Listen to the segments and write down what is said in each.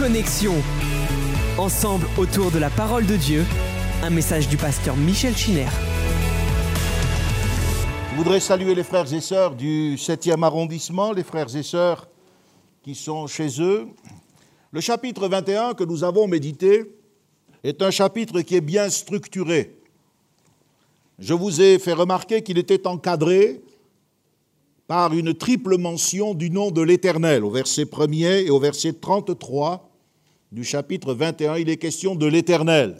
Connexion. Ensemble autour de la parole de Dieu, un message du pasteur Michel Chiner. Je voudrais saluer les frères et sœurs du 7e arrondissement, les frères et sœurs qui sont chez eux. Le chapitre 21 que nous avons médité est un chapitre qui est bien structuré. Je vous ai fait remarquer qu'il était encadré par une triple mention du nom de l'Éternel. Au verset 1er et au verset 33 du chapitre 21, il est question de l'Éternel.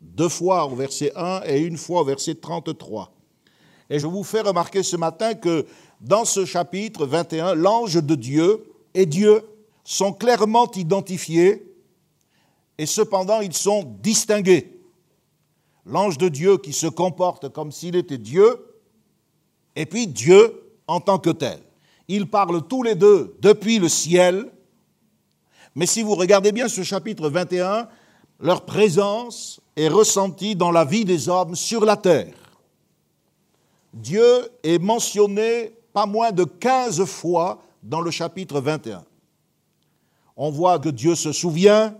Deux fois au verset 1 et une fois au verset 33. Et je vous fais remarquer ce matin que dans ce chapitre 21, l'ange de Dieu et Dieu sont clairement identifiés et cependant ils sont distingués. L'ange de Dieu qui se comporte comme s'il était Dieu et puis Dieu en tant que tel. Ils parlent tous les deux depuis le ciel, mais si vous regardez bien ce chapitre 21, leur présence est ressentie dans la vie des hommes sur la terre. Dieu est mentionné pas moins de 15 fois dans le chapitre 21. On voit que Dieu se souvient,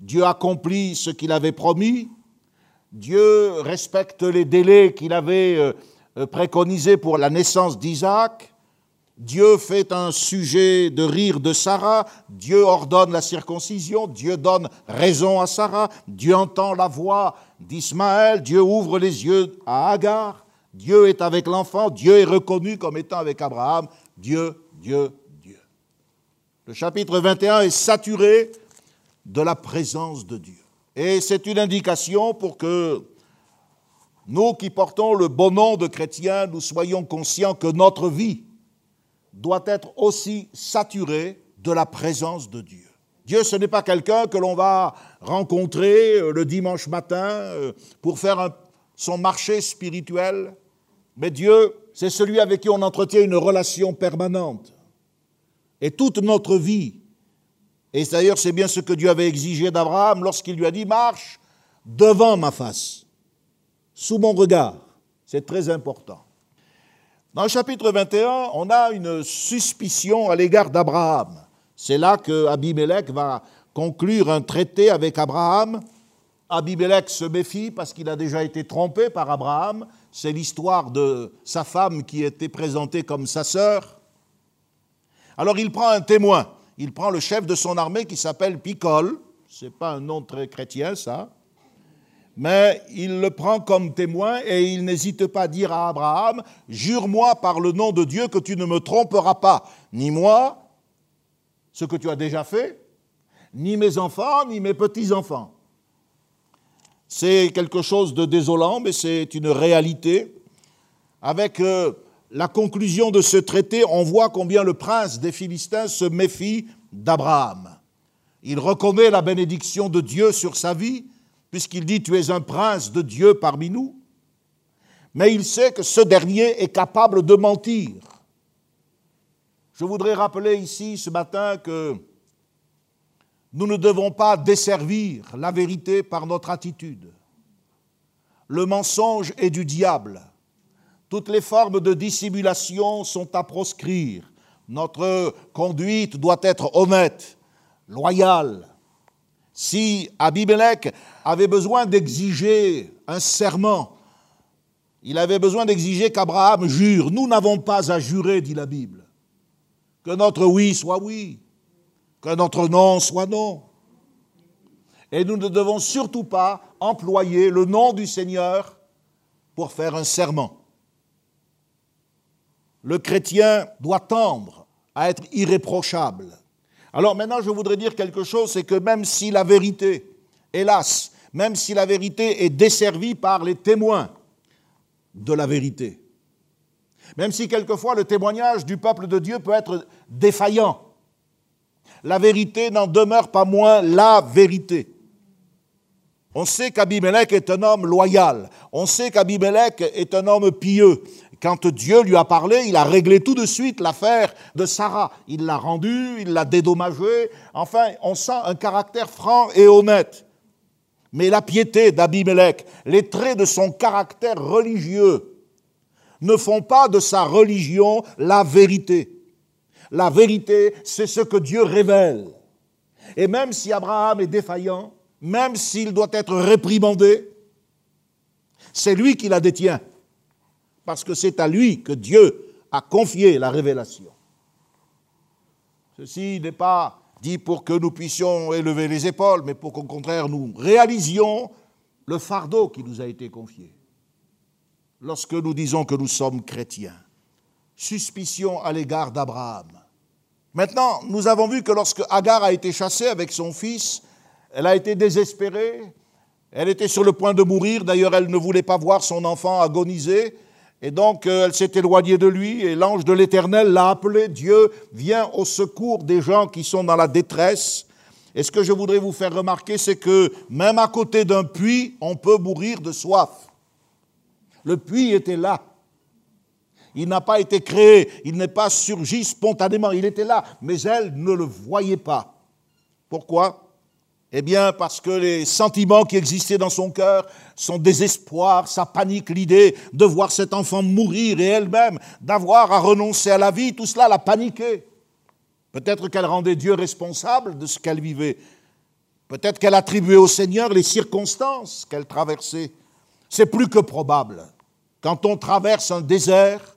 Dieu accomplit ce qu'il avait promis, Dieu respecte les délais qu'il avait euh, euh, préconisé pour la naissance d'Isaac. Dieu fait un sujet de rire de Sarah, Dieu ordonne la circoncision, Dieu donne raison à Sarah, Dieu entend la voix d'Ismaël, Dieu ouvre les yeux à Agar, Dieu est avec l'enfant, Dieu est reconnu comme étant avec Abraham, Dieu, Dieu, Dieu. Le chapitre 21 est saturé de la présence de Dieu. Et c'est une indication pour que nous qui portons le bon nom de chrétiens, nous soyons conscients que notre vie doit être aussi saturée de la présence de Dieu. Dieu, ce n'est pas quelqu'un que l'on va rencontrer euh, le dimanche matin euh, pour faire son marché spirituel, mais Dieu, c'est celui avec qui on entretient une relation permanente. Et toute notre vie, et d'ailleurs c'est bien ce que Dieu avait exigé d'Abraham lorsqu'il lui a dit, marche devant ma face sous mon regard. C'est très important. Dans le chapitre 21, on a une suspicion à l'égard d'Abraham. C'est là que Abimelech va conclure un traité avec Abraham. Abimelech se méfie parce qu'il a déjà été trompé par Abraham. C'est l'histoire de sa femme qui était présentée comme sa sœur. Alors il prend un témoin. Il prend le chef de son armée qui s'appelle Picole. Ce n'est pas un nom très chrétien, ça mais il le prend comme témoin et il n'hésite pas à dire à Abraham, Jure-moi par le nom de Dieu que tu ne me tromperas pas, ni moi, ce que tu as déjà fait, ni mes enfants, ni mes petits-enfants. C'est quelque chose de désolant, mais c'est une réalité. Avec euh, la conclusion de ce traité, on voit combien le prince des Philistins se méfie d'Abraham. Il reconnaît la bénédiction de Dieu sur sa vie, puisqu'il dit Tu es un prince de Dieu parmi nous, mais il sait que ce dernier est capable de mentir. Je voudrais rappeler ici ce matin que nous ne devons pas desservir la vérité par notre attitude. Le mensonge est du diable. Toutes les formes de dissimulation sont à proscrire. Notre conduite doit être honnête, loyale, si Abimelech avait besoin d'exiger un serment, il avait besoin d'exiger qu'Abraham jure. Nous n'avons pas à jurer, dit la Bible. Que notre oui soit oui, que notre non soit non. Et nous ne devons surtout pas employer le nom du Seigneur pour faire un serment. Le chrétien doit tendre à être irréprochable. Alors maintenant, je voudrais dire quelque chose, c'est que même si la vérité, hélas, même si la vérité est desservie par les témoins de la vérité, même si quelquefois le témoignage du peuple de Dieu peut être défaillant, la vérité n'en demeure pas moins la vérité. On sait qu'Abimelech est un homme loyal, on sait qu'Abimelech est un homme pieux, quand Dieu lui a parlé, il a réglé tout de suite l'affaire de Sarah. Il l'a rendue, il l'a dédommagée. Enfin, on sent un caractère franc et honnête. Mais la piété d'Abimelech, les traits de son caractère religieux, ne font pas de sa religion la vérité. La vérité, c'est ce que Dieu révèle. Et même si Abraham est défaillant, même s'il doit être réprimandé, c'est lui qui la détient, parce que c'est à lui que Dieu a confié la révélation. Ceci n'est pas dit pour que nous puissions élever les épaules, mais pour qu'au contraire nous réalisions le fardeau qui nous a été confié. Lorsque nous disons que nous sommes chrétiens, suspicion à l'égard d'Abraham. Maintenant, nous avons vu que lorsque Agar a été chassée avec son fils, elle a été désespérée, elle était sur le point de mourir, d'ailleurs elle ne voulait pas voir son enfant agoniser, et donc euh, elle s'est éloignée de lui, et l'ange de l'Éternel l'a appelé, Dieu vient au secours des gens qui sont dans la détresse. Et ce que je voudrais vous faire remarquer, c'est que même à côté d'un puits, on peut mourir de soif. Le puits était là. Il n'a pas été créé, il n'est pas surgi spontanément, il était là, mais elle ne le voyait pas. Pourquoi? Eh bien, parce que les sentiments qui existaient dans son cœur, son désespoir, sa panique, l'idée de voir cet enfant mourir et elle-même d'avoir à renoncer à la vie, tout cela l'a paniqué. Peut-être qu'elle rendait Dieu responsable de ce qu'elle vivait. Peut-être qu'elle attribuait au Seigneur les circonstances qu'elle traversait. C'est plus que probable. Quand on traverse un désert,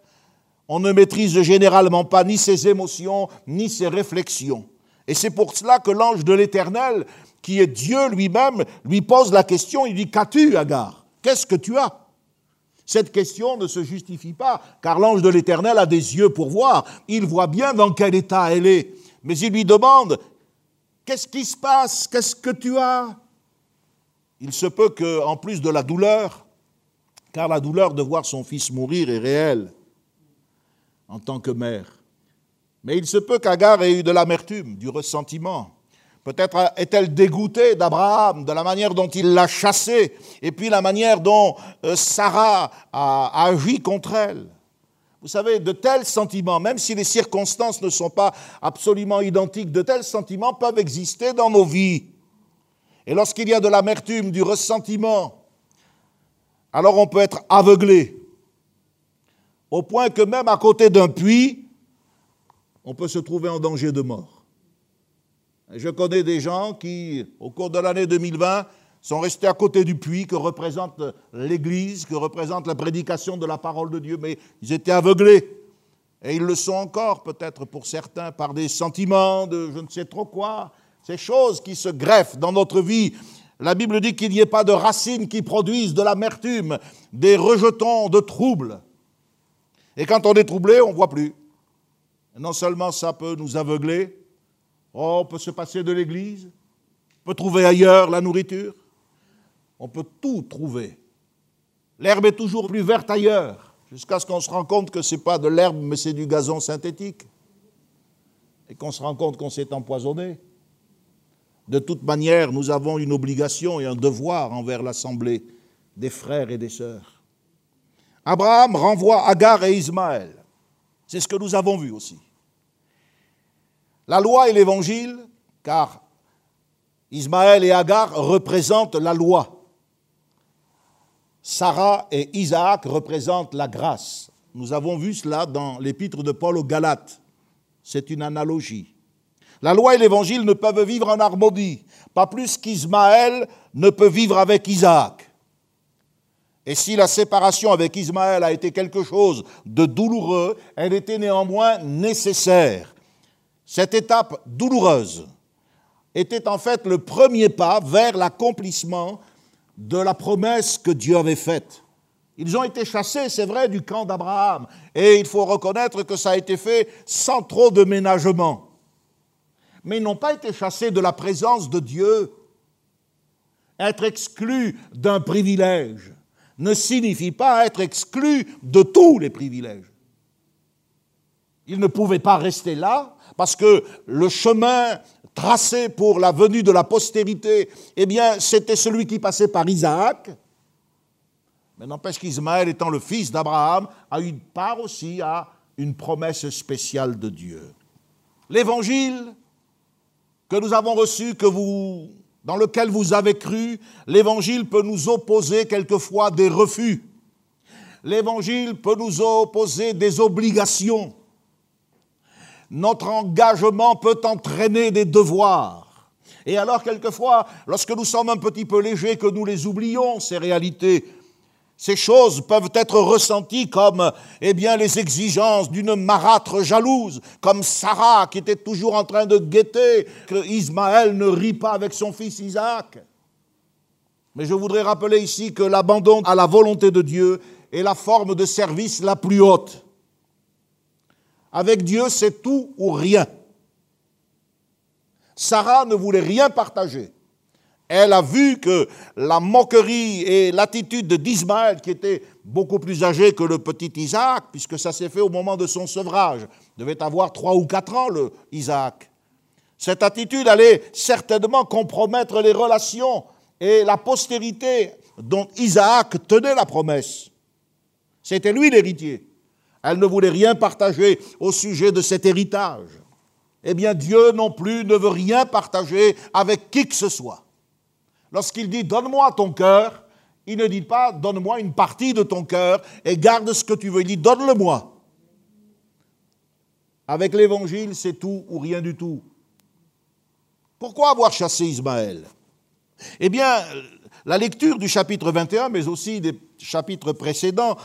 on ne maîtrise généralement pas ni ses émotions, ni ses réflexions. Et c'est pour cela que l'ange de l'Éternel qui est Dieu lui-même, lui pose la question, il dit, qu'as-tu, Agar? Qu'est-ce que tu as? Cette question ne se justifie pas, car l'ange de l'Éternel a des yeux pour voir, il voit bien dans quel état elle est, mais il lui demande, qu'est-ce qui se passe? Qu'est-ce que tu as? Il se peut qu'en plus de la douleur, car la douleur de voir son fils mourir est réelle en tant que mère, mais il se peut qu'Agar ait eu de l'amertume, du ressentiment, Peut-être est-elle dégoûtée d'Abraham, de la manière dont il l'a chassée, et puis la manière dont euh, Sarah a, agi contre elle. Vous savez, de tels sentiments, même si les circonstances ne sont pas absolument identiques, de tels sentiments peuvent exister dans nos vies. Et lorsqu'il y a de l'amertume, du ressentiment, alors on peut être aveuglé, au point que même à côté d'un puits, on peut se trouver en danger de mort. Je connais des gens qui, au cours de l'année 2020, sont restés à côté du puits que représente l'Église, que représente la prédication de la parole de Dieu, mais ils étaient aveuglés. Et ils le sont encore peut-être pour certains par des sentiments de je ne sais trop quoi, ces choses qui se greffent dans notre vie. La Bible dit qu'il n'y ait pas de racines qui produisent de l'amertume, des rejetons de troubles. Et quand on est troublé, on ne voit plus. non seulement ça peut nous aveugler, Oh, on peut se passer de l'église, on peut trouver ailleurs la nourriture, on peut tout trouver. L'herbe est toujours plus verte ailleurs, jusqu'à ce qu'on se rende compte que ce n'est pas de l'herbe, mais c'est du gazon synthétique, et qu'on se rend compte qu'on s'est empoisonné. De toute manière, nous avons une obligation et un devoir envers l'assemblée des frères et des sœurs. Abraham renvoie Agar et Ismaël. C'est ce que nous avons vu aussi. La loi et l'évangile, car Ismaël et Agar représentent la loi. Sarah et Isaac représentent la grâce. Nous avons vu cela dans l'épître de Paul aux Galates. C'est une analogie. La loi et l'évangile ne peuvent vivre en harmonie, pas plus qu'Ismaël ne peut vivre avec Isaac. Et si la séparation avec Ismaël a été quelque chose de douloureux, elle était néanmoins nécessaire. Cette étape douloureuse était en fait le premier pas vers l'accomplissement de la promesse que Dieu avait faite. Ils ont été chassés, c'est vrai, du camp d'Abraham, et il faut reconnaître que ça a été fait sans trop de ménagement. Mais ils n'ont pas été chassés de la présence de Dieu. Être exclu d'un privilège ne signifie pas être exclu de tous les privilèges. Ils ne pouvaient pas rester là parce que le chemin tracé pour la venue de la postérité, eh bien, c'était celui qui passait par Isaac. Mais n'empêche qu'Ismaël, étant le fils d'Abraham, a une part aussi à une promesse spéciale de Dieu. L'évangile que nous avons reçu, que vous, dans lequel vous avez cru, l'évangile peut nous opposer quelquefois des refus. L'évangile peut nous opposer des obligations notre engagement peut entraîner des devoirs. Et alors, quelquefois, lorsque nous sommes un petit peu légers, que nous les oublions, ces réalités, ces choses peuvent être ressenties comme, eh les exigences d'une marâtre jalouse, comme Sarah qui était toujours en train de guetter que Ismaël ne rit pas avec son fils Isaac. Mais je voudrais rappeler ici que l'abandon à la volonté de Dieu est la forme de service la plus haute. Avec Dieu, c'est tout ou rien. Sarah ne voulait rien partager. Elle a vu que la moquerie et l'attitude d'Ismaël, qui était beaucoup plus âgé que le petit Isaac, puisque ça s'est fait au moment de son sevrage, devait avoir trois ou quatre ans, le Isaac. Cette attitude allait certainement compromettre les relations et la postérité dont Isaac tenait la promesse. C'était lui l'héritier. Elle ne voulait rien partager au sujet de cet héritage. Eh bien, Dieu non plus ne veut rien partager avec qui que ce soit. Lorsqu'il dit donne-moi ton cœur, il ne dit pas donne-moi une partie de ton cœur et garde ce que tu veux. Il dit donne-le-moi. Avec l'évangile, c'est tout ou rien du tout. Pourquoi avoir chassé Ismaël? Eh bien, la lecture du chapitre 21, mais aussi des chapitres précédents,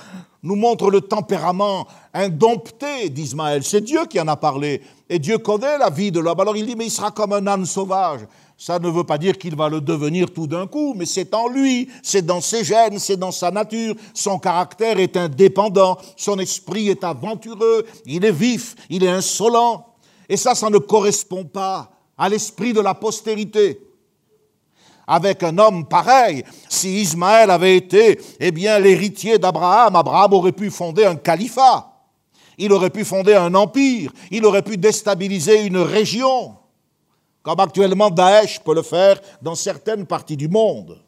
nous montre le tempérament indompté d'Ismaël. C'est Dieu qui en a parlé. Et Dieu connaît la vie de l'homme. Alors il dit, mais il sera comme un âne sauvage. Ça ne veut pas dire qu'il va le devenir tout d'un coup, mais c'est en lui, c'est dans ses gènes, c'est dans sa nature. Son caractère est indépendant, son esprit est aventureux, il est vif, il est insolent. Et ça, ça ne correspond pas à l'esprit de la postérité. Avec un homme pareil, si Ismaël avait été, eh bien, l'héritier d'Abraham, Abraham aurait pu fonder un califat. Il aurait pu fonder un empire, il aurait pu déstabiliser une région comme actuellement Daesh peut le faire dans certaines parties du monde.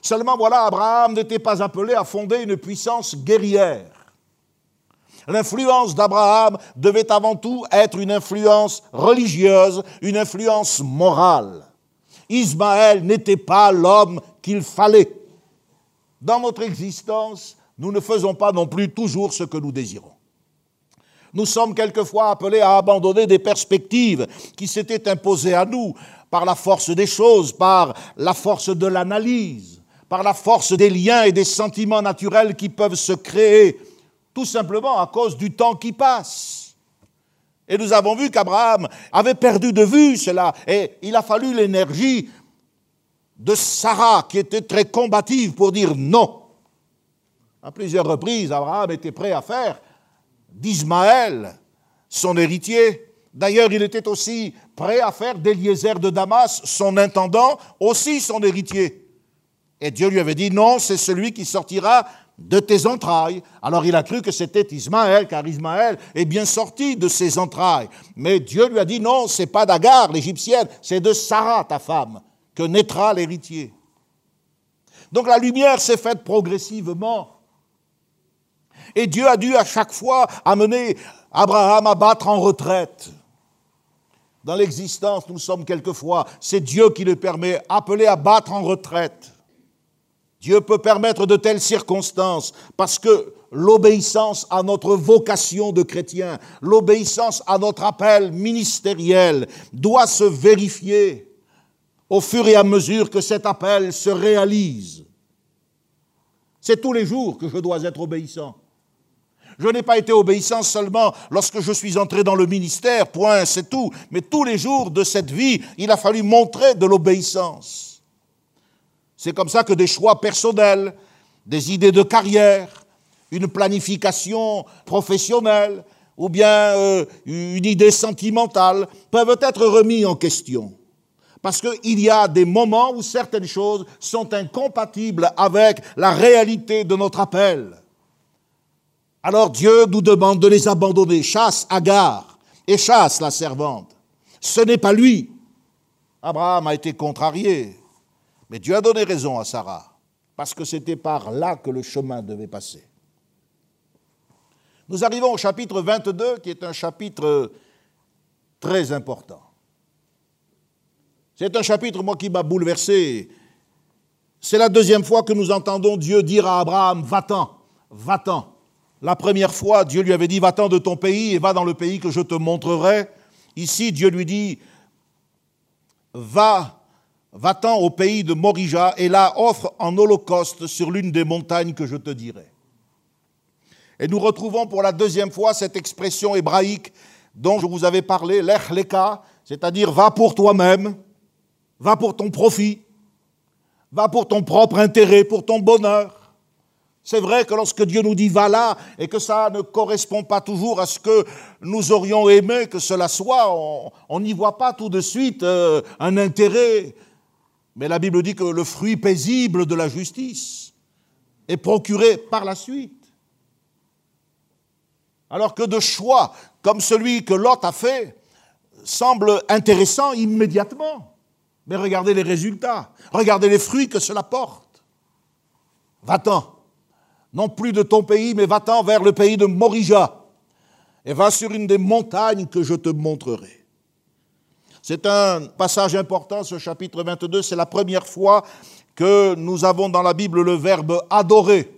Seulement voilà, Abraham n'était pas appelé à fonder une puissance guerrière. L'influence d'Abraham devait avant tout être une influence religieuse, une influence morale. Ismaël n'était pas l'homme qu'il fallait. Dans notre existence, nous ne faisons pas non plus toujours ce que nous désirons nous sommes quelquefois appelés à abandonner des perspectives qui s'étaient imposées à nous par la force des choses, par la force de l'analyse, par la force des liens et des sentiments naturels qui peuvent se créer, tout simplement à cause du temps qui passe. Et nous avons vu qu'Abraham avait perdu de vue cela, et il a fallu l'énergie de Sarah, qui était très combative, pour dire non. À plusieurs reprises, Abraham était prêt à faire d'Ismaël, son héritier. D'ailleurs, il était aussi prêt à faire d'Eliezer de Damas, son intendant, aussi son héritier. Et Dieu lui avait dit, non, c'est celui qui sortira de tes entrailles. Alors il a cru que c'était Ismaël, car Ismaël est bien sorti de ses entrailles. Mais Dieu lui a dit, non, c'est pas d'Agar, l'égyptienne, c'est de Sarah, ta femme, que naîtra l'héritier. Donc la lumière s'est faite progressivement et Dieu a dû à chaque fois amener Abraham à battre en retraite. Dans l'existence, nous sommes quelquefois, c'est Dieu qui le permet, appelé à battre en retraite. Dieu peut permettre de telles circonstances parce que l'obéissance à notre vocation de chrétien, l'obéissance à notre appel ministériel doit se vérifier au fur et à mesure que cet appel se réalise. C'est tous les jours que je dois être obéissant. Je n'ai pas été obéissant seulement lorsque je suis entré dans le ministère, point, c'est tout. Mais tous les jours de cette vie, il a fallu montrer de l'obéissance. C'est comme ça que des choix personnels, des idées de carrière, une planification professionnelle ou bien euh, une idée sentimentale peuvent être remis en question. Parce qu'il y a des moments où certaines choses sont incompatibles avec la réalité de notre appel. Alors Dieu nous demande de les abandonner. Chasse Agar et chasse la servante. Ce n'est pas lui. Abraham a été contrarié. Mais Dieu a donné raison à Sarah, parce que c'était par là que le chemin devait passer. Nous arrivons au chapitre 22, qui est un chapitre très important. C'est un chapitre, moi, qui m'a bouleversé. C'est la deuxième fois que nous entendons Dieu dire à Abraham, va-t'en, va-t'en. La première fois, Dieu lui avait dit, va-t'en de ton pays et va dans le pays que je te montrerai. Ici, Dieu lui dit, va, va-t'en au pays de Morija et là offre en holocauste sur l'une des montagnes que je te dirai. Et nous retrouvons pour la deuxième fois cette expression hébraïque dont je vous avais parlé, l'echleka, c'est-à-dire va pour toi-même, va pour ton profit, va pour ton propre intérêt, pour ton bonheur. C'est vrai que lorsque Dieu nous dit va là et que ça ne correspond pas toujours à ce que nous aurions aimé que cela soit, on n'y voit pas tout de suite euh, un intérêt. Mais la Bible dit que le fruit paisible de la justice est procuré par la suite. Alors que de choix comme celui que Lot a fait semble intéressant immédiatement. Mais regardez les résultats, regardez les fruits que cela porte. Va-t'en, non plus de ton pays, mais va-t'en vers le pays de Morija, et va sur une des montagnes que je te montrerai. C'est un passage important, ce chapitre 22, c'est la première fois que nous avons dans la Bible le verbe adorer.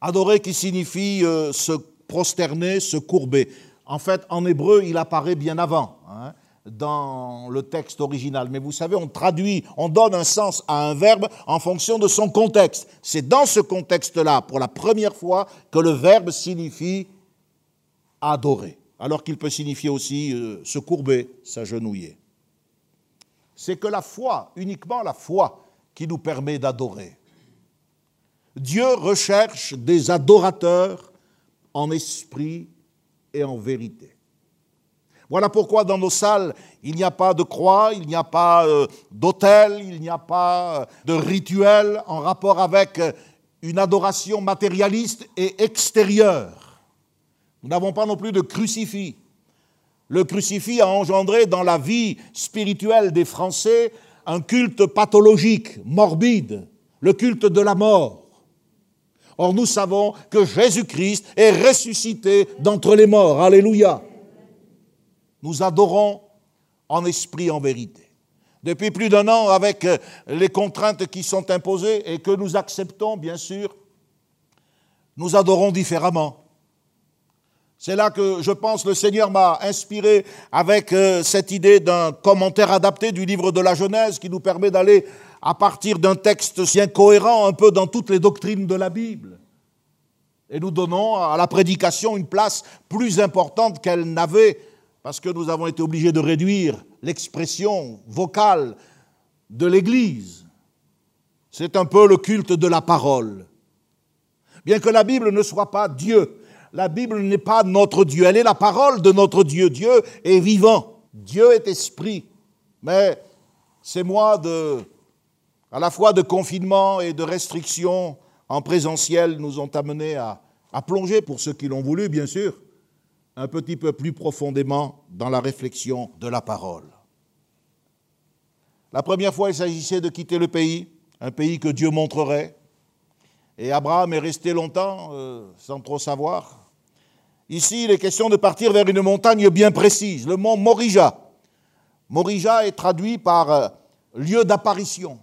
Adorer qui signifie euh, se prosterner, se courber. En fait, en hébreu, il apparaît bien avant hein, dans le texte original. Mais vous savez, on traduit, on donne un sens à un verbe en fonction de son contexte. C'est dans ce contexte-là, pour la première fois, que le verbe signifie adorer, alors qu'il peut signifier aussi euh, se courber, s'agenouiller. C'est que la foi, uniquement la foi, qui nous permet d'adorer. Dieu recherche des adorateurs en esprit et en vérité. Voilà pourquoi dans nos salles, il n'y a pas de croix, il n'y a pas euh, d'autel, il n'y a pas euh, de rituel en rapport avec euh, une adoration matérialiste et extérieure. Nous n'avons pas non plus de crucifix. Le crucifix a engendré dans la vie spirituelle des Français un culte pathologique, morbide, le culte de la mort. Or, nous savons que Jésus-Christ est ressuscité d'entre les morts. Alléluia. Nous adorons en esprit, en vérité. Depuis plus d'un an, avec euh, les contraintes qui sont imposées et que nous acceptons, bien sûr, nous adorons différemment. C'est là que je pense le Seigneur m'a inspiré avec euh, cette idée d'un commentaire adapté du livre de la Genèse qui nous permet d'aller à partir d'un texte bien cohérent un peu dans toutes les doctrines de la Bible. Et nous donnons à la prédication une place plus importante qu'elle n'avait, parce que nous avons été obligés de réduire l'expression vocale de l'Église. C'est un peu le culte de la parole. Bien que la Bible ne soit pas Dieu, la Bible n'est pas notre Dieu, elle est la parole de notre Dieu. Dieu est vivant, Dieu est esprit. Mais ces mois de à la fois de confinement et de restrictions en présentiel nous ont amenés à, plonger, pour ceux qui l'ont voulu bien sûr, un petit peu plus profondément dans la réflexion de la parole. La première fois, il s'agissait de quitter le pays, un pays que Dieu montrerait, et Abraham est resté longtemps euh, sans trop savoir. Ici, il est question de partir vers une montagne bien précise, le mont Morija. Morija est traduit par euh, lieu d'apparition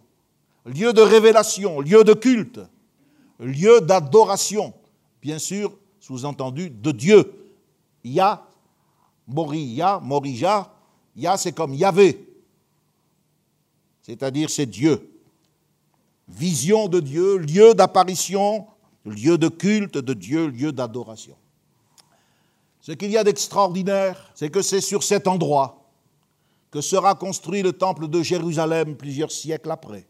lieu de révélation, lieu de culte, lieu d'adoration, bien sûr, sous-entendu, de Dieu. Ya, Moriya, Morija, Ya c'est comme Yahvé, c'est-à-dire c'est Dieu. Vision de Dieu, lieu d'apparition, lieu de culte de Dieu, lieu d'adoration. Ce qu'il y a d'extraordinaire, c'est que c'est sur cet endroit que sera construit le temple de Jérusalem plusieurs siècles après.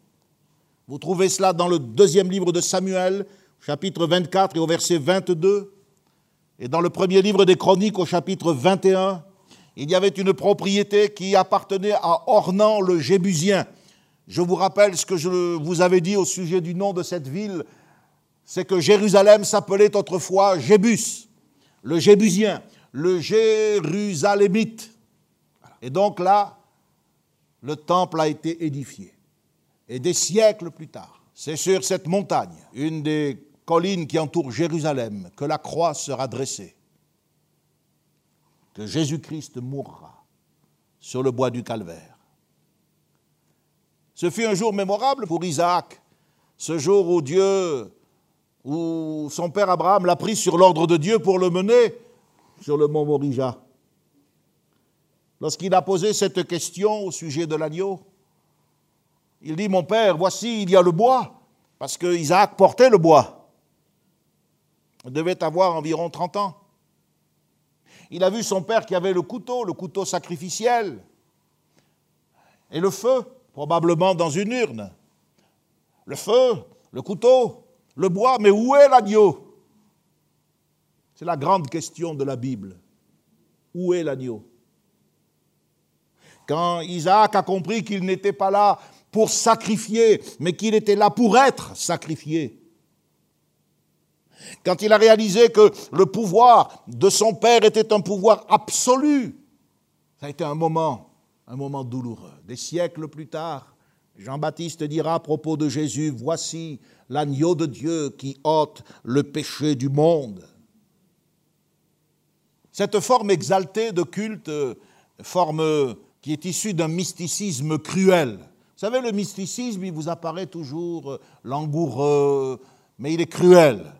Vous trouvez cela dans le deuxième livre de Samuel, chapitre 24 et au verset 22. Et dans le premier livre des Chroniques, au chapitre 21, il y avait une propriété qui appartenait à Ornan le Jébusien. Je vous rappelle ce que je vous avais dit au sujet du nom de cette ville, c'est que Jérusalem s'appelait autrefois Jébus, le Jébusien, le Jérusalémite. Et donc là, le temple a été édifié. Et des siècles plus tard, c'est sur cette montagne, une des collines qui entourent Jérusalem, que la croix sera dressée, que Jésus-Christ mourra sur le bois du calvaire. Ce fut un jour mémorable pour Isaac, ce jour où Dieu, où son père Abraham l'a pris sur l'ordre de Dieu pour le mener sur le mont Morija. Lorsqu'il a posé cette question au sujet de l'agneau, Il dit, mon père, voici, il y a le bois, parce que Isaac portait le bois. Il devait avoir environ 30 ans. Il a vu son père qui avait le couteau, le couteau sacrificiel, et le feu, probablement dans une urne. Le feu, le couteau, le bois, mais où est l'agneau? C'est la grande question de la Bible. Où est l'agneau? Quand Isaac a compris qu'il n'était pas là pour sacrifier, mais qu'il était là pour être sacrifié, quand il a réalisé que le pouvoir de son père était un pouvoir absolu, ça a été un moment, un moment douloureux. Des siècles plus tard, Jean-Baptiste dira à propos de Jésus, voici l'agneau de Dieu qui ôte le péché du monde. Cette forme exaltée de culte, forme qui est issue d'un mysticisme cruel. Vous savez, le mysticisme, il vous apparaît toujours langoureux, mais il est cruel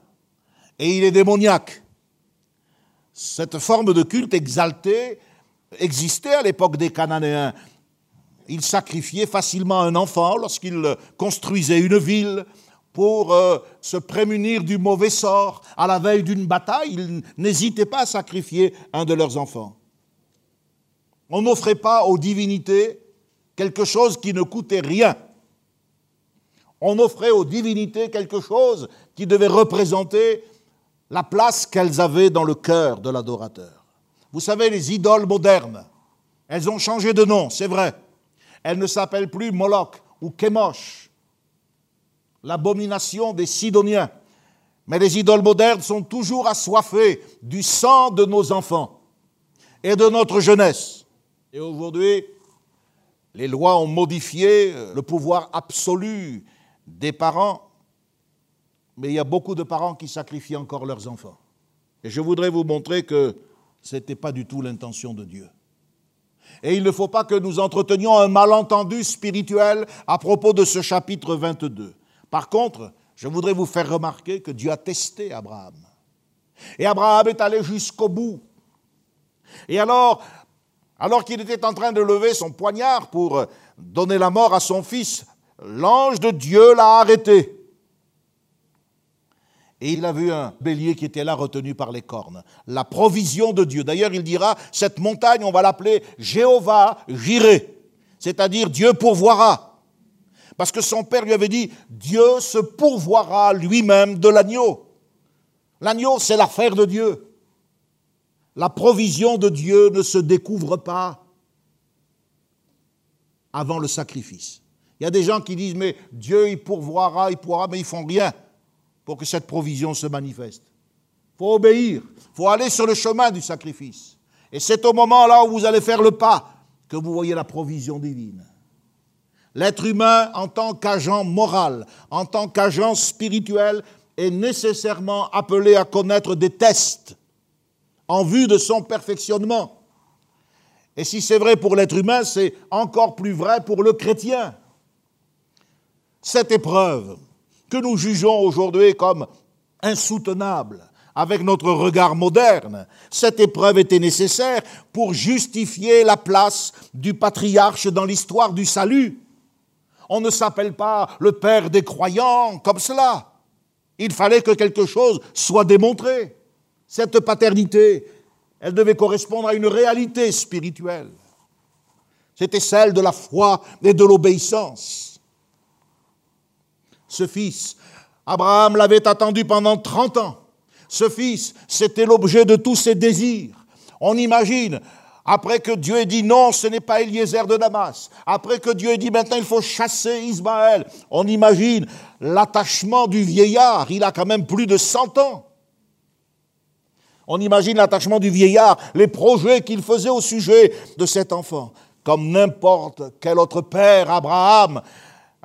et il est démoniaque. Cette forme de culte exalté existait à l'époque des Cananéens. Ils sacrifiaient facilement un enfant lorsqu'ils construisaient une ville pour euh, se prémunir du mauvais sort. À la veille d'une bataille, ils n'hésitaient pas à sacrifier un de leurs enfants. On n'offrait pas aux divinités quelque chose qui ne coûtait rien. On offrait aux divinités quelque chose qui devait représenter la place qu'elles avaient dans le cœur de l'adorateur. Vous savez, les idoles modernes, elles ont changé de nom, c'est vrai. Elles ne s'appellent plus Moloch ou Chemosh, l'abomination des Sidoniens. Mais les idoles modernes sont toujours assoiffées du sang de nos enfants et de notre jeunesse. Et aujourd'hui, les lois ont modifié le pouvoir absolu des parents mais il y a beaucoup de parents qui sacrifient encore leurs enfants. Et je voudrais vous montrer que ce n'était pas du tout l'intention de Dieu. Et il ne faut pas que nous entretenions un malentendu spirituel à propos de ce chapitre 22. Par contre, je voudrais vous faire remarquer que Dieu a testé Abraham. Et Abraham est allé jusqu'au bout. Et alors, alors qu'il était en train de lever son poignard pour donner la mort à son fils, l'ange de Dieu l'a arrêté. Et il a vu un bélier qui était là retenu par les cornes. La provision de Dieu. D'ailleurs, il dira, cette montagne, on va l'appeler Jéhovah Jiré, c'est-à-dire Dieu pourvoira. Parce que son père lui avait dit, Dieu se pourvoira lui-même de l'agneau. L'agneau, c'est l'affaire de Dieu. La provision de Dieu ne se découvre pas avant le sacrifice. Il y a des gens qui disent, mais Dieu, il pourvoira, il pourra, mais ils font rien pour que cette provision se manifeste. Il faut obéir, il faut aller sur le chemin du sacrifice. Et c'est au moment là où vous allez faire le pas que vous voyez la provision divine. L'être humain, en tant qu'agent moral, en tant qu'agent spirituel, est nécessairement appelé à connaître des tests en vue de son perfectionnement. Et si c'est vrai pour l'être humain, c'est encore plus vrai pour le chrétien. Cette épreuve, que nous jugeons aujourd'hui comme insoutenable avec notre regard moderne. Cette épreuve était nécessaire pour justifier la place du patriarche dans l'histoire du salut. On ne s'appelle pas le père des croyants comme cela. Il fallait que quelque chose soit démontré. Cette paternité, elle devait correspondre à une réalité spirituelle. C'était celle de la foi et de l'obéissance ce fils. Abraham l'avait attendu pendant 30 ans. Ce fils, c'était l'objet de tous ses désirs. On imagine, après que Dieu ait dit non, ce n'est pas Eliezer de Damas, après que Dieu ait dit maintenant il faut chasser Ismaël, on imagine l'attachement du vieillard, il a quand même plus de 100 ans. On imagine l'attachement du vieillard, les projets qu'il faisait au sujet de cet enfant. Comme n'importe quel autre père, Abraham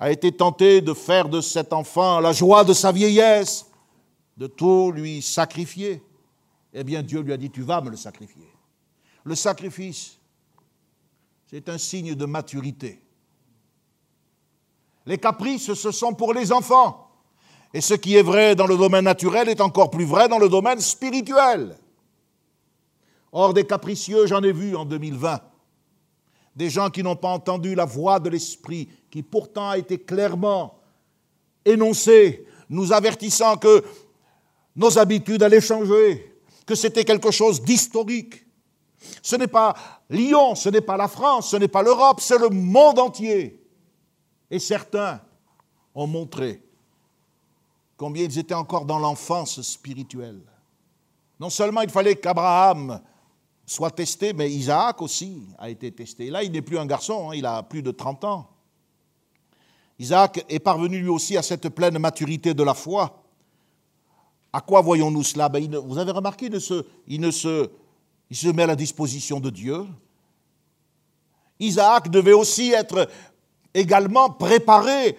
a été tenté de faire de cet enfant la joie de sa vieillesse, de tout lui sacrifier. Eh bien, Dieu lui a dit, tu vas me le sacrifier. Le sacrifice, c'est un signe de maturité. Les caprices, ce sont pour les enfants. Et ce qui est vrai dans le domaine naturel est encore plus vrai dans le domaine spirituel. Or, des capricieux, j'en ai vu en 2020 des gens qui n'ont pas entendu la voix de l'Esprit, qui pourtant a été clairement énoncée, nous avertissant que nos habitudes allaient changer, que c'était quelque chose d'historique. Ce n'est pas Lyon, ce n'est pas la France, ce n'est pas l'Europe, c'est le monde entier. Et certains ont montré combien ils étaient encore dans l'enfance spirituelle. Non seulement il fallait qu'Abraham soit testé, mais Isaac aussi a été testé. Là, il n'est plus un garçon, hein, il a plus de 30 ans. Isaac est parvenu lui aussi à cette pleine maturité de la foi. À quoi voyons-nous cela? Ben, Vous avez remarqué, il, se, met à la disposition de Dieu. Isaac devait aussi être également préparé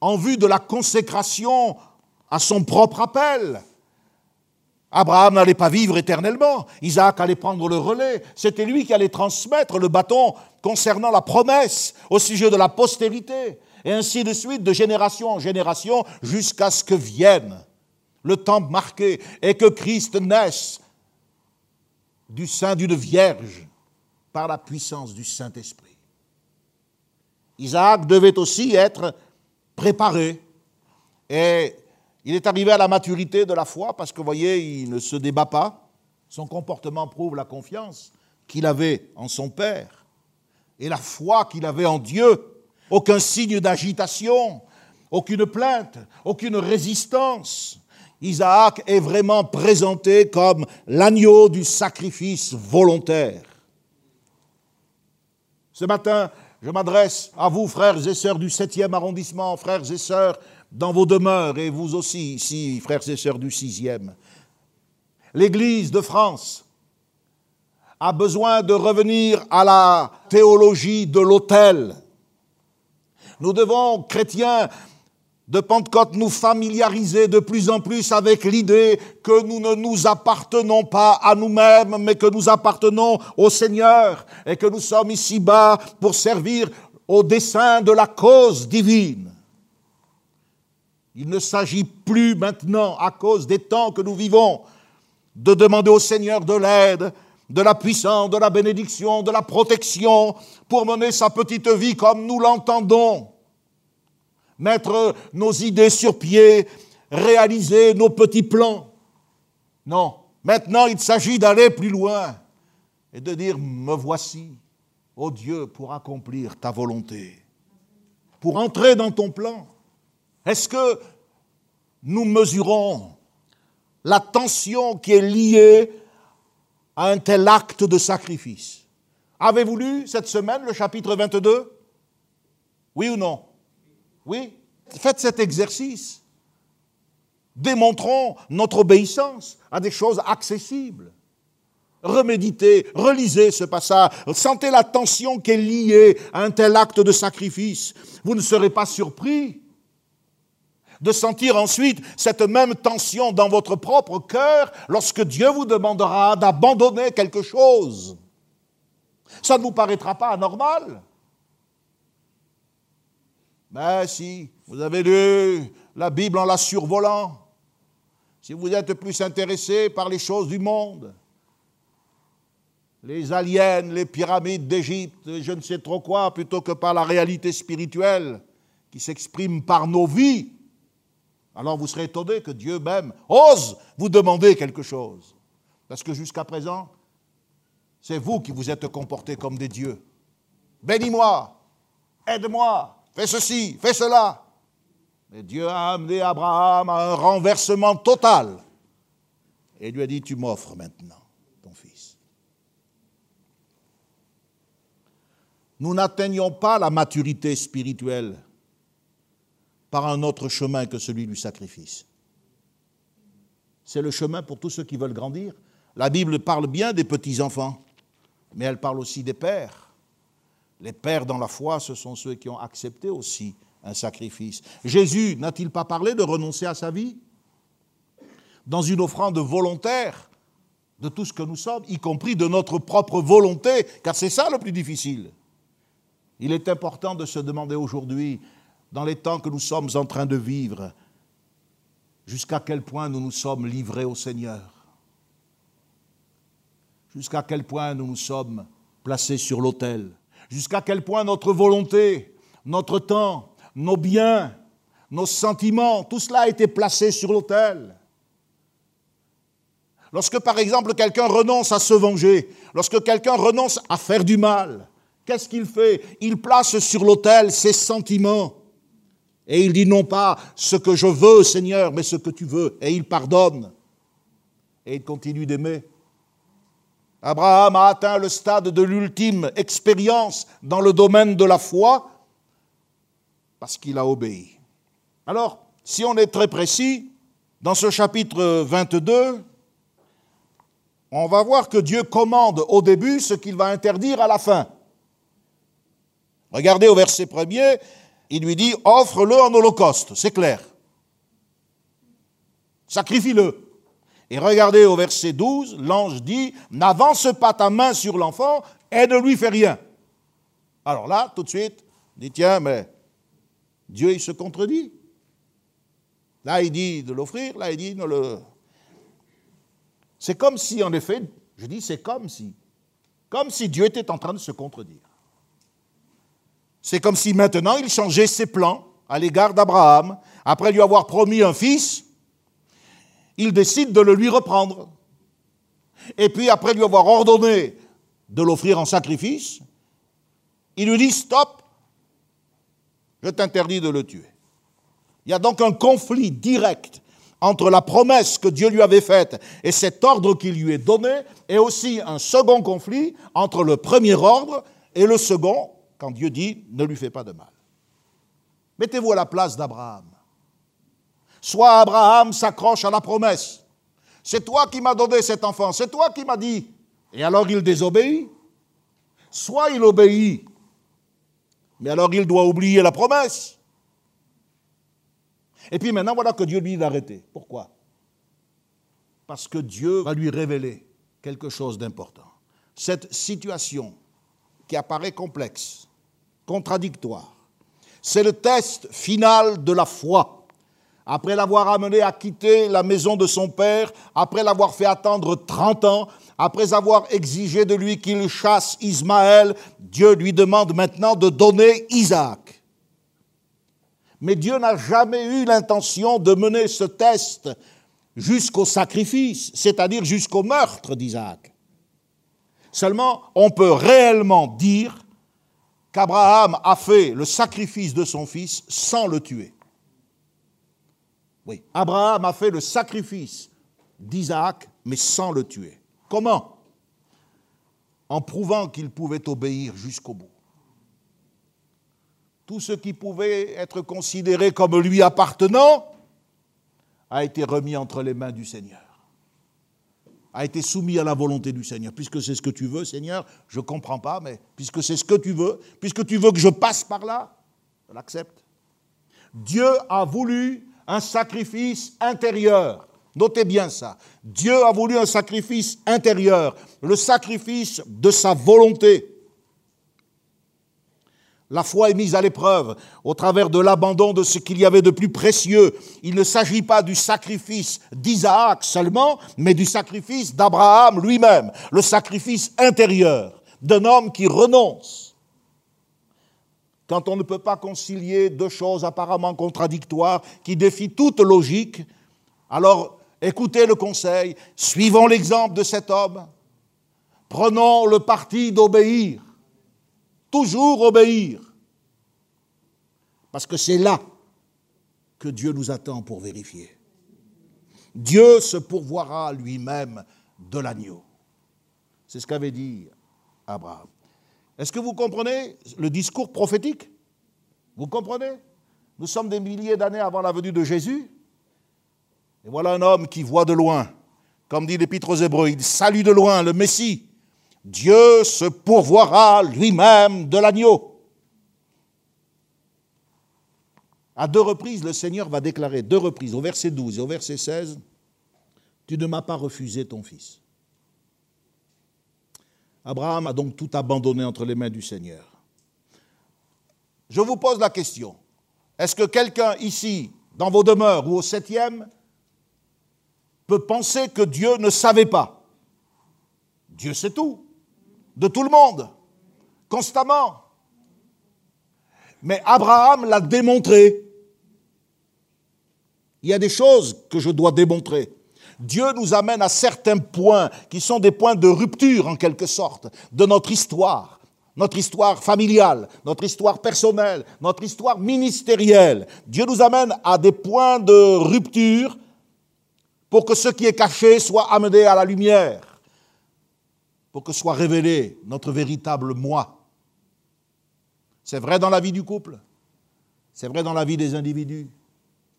en vue de la consécration à son propre appel. Abraham n'allait pas vivre éternellement, Isaac allait prendre le relais, c'était lui qui allait transmettre le bâton concernant la promesse au sujet de la postérité, et ainsi de suite, de génération en génération, jusqu'à ce que vienne le temps marqué et que Christ naisse du sein d'une vierge par la puissance du Saint-Esprit. Isaac devait aussi être préparé et il est arrivé à la maturité de la foi parce que, vous voyez, il ne se débat pas. Son comportement prouve la confiance qu'il avait en son Père et la foi qu'il avait en Dieu. Aucun signe d'agitation, aucune plainte, aucune résistance. Isaac est vraiment présenté comme l'agneau du sacrifice volontaire. Ce matin, je m'adresse à vous, frères et sœurs du 7e arrondissement, frères et sœurs dans vos demeures, et vous aussi ici, frères et sœurs du 6e. L'Église de France a besoin de revenir à la théologie de l'autel. Nous devons, chrétiens, de Pentecôte nous familiariser de plus en plus avec l'idée que nous ne nous appartenons pas à nous-mêmes, mais que nous appartenons au Seigneur et que nous sommes ici-bas pour servir au dessein de la cause divine. Il ne s'agit plus maintenant, à cause des temps que nous vivons, de demander au Seigneur de l'aide, de la puissance, de la bénédiction, de la protection pour mener sa petite vie comme nous l'entendons mettre nos idées sur pied, réaliser nos petits plans. Non, maintenant il s'agit d'aller plus loin et de dire, me voici, ô Dieu, pour accomplir ta volonté, pour entrer dans ton plan. Est-ce que nous mesurons la tension qui est liée à un tel acte de sacrifice Avez-vous lu cette semaine le chapitre 22 Oui ou non? Oui, faites cet exercice. Démontrons notre obéissance à des choses accessibles. Reméditez, relisez ce passage, sentez la tension qui est liée à un tel acte de sacrifice. Vous ne serez pas surpris de sentir ensuite cette même tension dans votre propre cœur lorsque Dieu vous demandera d'abandonner quelque chose. Ça ne vous paraîtra pas anormal mais si vous avez lu la Bible en la survolant, si vous êtes plus intéressé par les choses du monde, les aliens, les pyramides d'Égypte, je ne sais trop quoi, plutôt que par la réalité spirituelle qui s'exprime par nos vies, alors vous serez étonné que Dieu même ose vous demander quelque chose. Parce que jusqu'à présent, c'est vous qui vous êtes comportés comme des dieux. Bénis-moi, aide-moi, fais ceci, fais cela. Mais Dieu a amené Abraham à un renversement total. Et lui a dit, tu m'offres maintenant ton fils. Nous n'atteignons pas la maturité spirituelle par un autre chemin que celui du sacrifice. C'est le chemin pour tous ceux qui veulent grandir. La Bible parle bien des petits-enfants, mais elle parle aussi des pères. Les pères dans la foi, ce sont ceux qui ont accepté aussi un sacrifice. Jésus n'a-t-il pas parlé de renoncer à sa vie dans une offrande volontaire de tout ce que nous sommes, y compris de notre propre volonté, car c'est ça le plus difficile. Il est important de se demander aujourd'hui, dans les temps que nous sommes en train de vivre, jusqu'à quel point nous nous sommes livrés au Seigneur, jusqu'à quel point nous nous sommes placés sur l'autel? Jusqu'à quel point notre volonté, notre temps, nos biens, nos sentiments, tout cela a été placé sur l'autel? Lorsque par exemple quelqu'un renonce à se venger, lorsque quelqu'un renonce à faire du mal, qu'est-ce qu'il fait? Il place sur l'autel ses sentiments. Et il dit non pas ce que je veux, Seigneur, mais ce que tu veux. Et il pardonne. Et il continue d'aimer. Abraham a atteint le stade de l'ultime expérience dans le domaine de la foi parce qu'il a obéi. Alors, si on est très précis, dans ce chapitre 22, on va voir que Dieu commande au début ce qu'il va interdire à la fin. Regardez au verset premier, il lui dit offre-le en holocauste, c'est clair. Sacrifie-le. Et regardez au verset 12, l'ange dit n'avance pas ta main sur l'enfant et ne lui fais rien. Alors là, tout de suite, il dit tiens, mais Dieu, il se contredit. Là, il dit de l'offrir, là, il dit ne le. C'est comme si, en effet, je dis c'est comme si, comme si Dieu était en train de se contredire. C'est comme si maintenant il changeait ses plans à l'égard d'Abraham. Après lui avoir promis un fils, il décide de le lui reprendre. Et puis après lui avoir ordonné de l'offrir en sacrifice, il lui dit stop, je t'interdis de le tuer. Il y a donc un conflit direct entre la promesse que Dieu lui avait faite et cet ordre qui lui est donné, et aussi un second conflit entre le premier ordre et le second, quand Dieu dit ne lui fais pas de mal. Mettez-vous à la place d'Abraham. Soit Abraham s'accroche à la promesse. C'est toi qui m'as donné cet enfant, c'est toi qui m'as dit. Et alors il désobéit. Soit il obéit, mais alors il doit oublier la promesse. Et puis maintenant, voilà que Dieu lui dit d'arrêter. Pourquoi? Parce que Dieu va lui révéler quelque chose d'important. Cette situation qui apparaît complexe, contradictoire, c'est le test final de la foi après l'avoir amené à quitter la maison de son père, après l'avoir fait attendre 30 ans, après avoir exigé de lui qu'il chasse Ismaël, Dieu lui demande maintenant de donner Isaac. Mais Dieu n'a jamais eu l'intention de mener ce test jusqu'au sacrifice, c'est-à-dire jusqu'au meurtre d'Isaac. Seulement, on peut réellement dire qu'Abraham a fait le sacrifice de son fils sans le tuer. Oui, Abraham a fait le sacrifice d'Isaac, mais sans le tuer. Comment? En prouvant qu'il pouvait obéir jusqu'au bout. Tout ce qui pouvait être considéré comme lui appartenant a été remis entre les mains du Seigneur, a été soumis à la volonté du Seigneur. Puisque c'est ce que tu veux, Seigneur, je ne comprends pas, mais puisque c'est ce que tu veux, puisque tu veux que je passe par là, je l'accepte. Dieu a voulu un sacrifice intérieur. Notez bien ça. Dieu a voulu un sacrifice intérieur, le sacrifice de sa volonté. La foi est mise à l'épreuve au travers de l'abandon de ce qu'il y avait de plus précieux. Il ne s'agit pas du sacrifice d'Isaac seulement, mais du sacrifice d'Abraham lui-même, le sacrifice intérieur d'un homme qui renonce. Quand on ne peut pas concilier deux choses apparemment contradictoires qui défient toute logique, alors écoutez le conseil, suivons l'exemple de cet homme, prenons le parti d'obéir, toujours obéir, parce que c'est là que Dieu nous attend pour vérifier. Dieu se pourvoira lui-même de l'agneau. C'est ce qu'avait dit Abraham. Est-ce que vous comprenez le discours prophétique? Vous comprenez? Nous sommes des milliers d'années avant la venue de Jésus. Et voilà un homme qui voit de loin, comme dit l'Épître aux Hébreux, il salue de loin le Messie. Dieu se pourvoira lui-même de l'agneau. À deux reprises, le Seigneur va déclarer, deux reprises, au verset 12 et au verset 16, Tu ne m'as pas refusé ton fils. Abraham a donc tout abandonné entre les mains du Seigneur. Je vous pose la question. Est-ce que quelqu'un ici, dans vos demeures ou au septième, peut penser que Dieu ne savait pas? Dieu sait tout, de tout le monde. constamment. Mais Abraham l'a démontré. Il y a des choses que je dois démontrer. Dieu nous amène à certains points qui sont des points de rupture en quelque sorte de notre histoire, notre histoire familiale, notre histoire personnelle, notre histoire ministérielle. Dieu nous amène à des points de rupture pour que ce qui est caché soit amené à la lumière, que soit révélé notre véritable moi. C'est vrai dans la vie du couple, c'est vrai dans la vie des individus,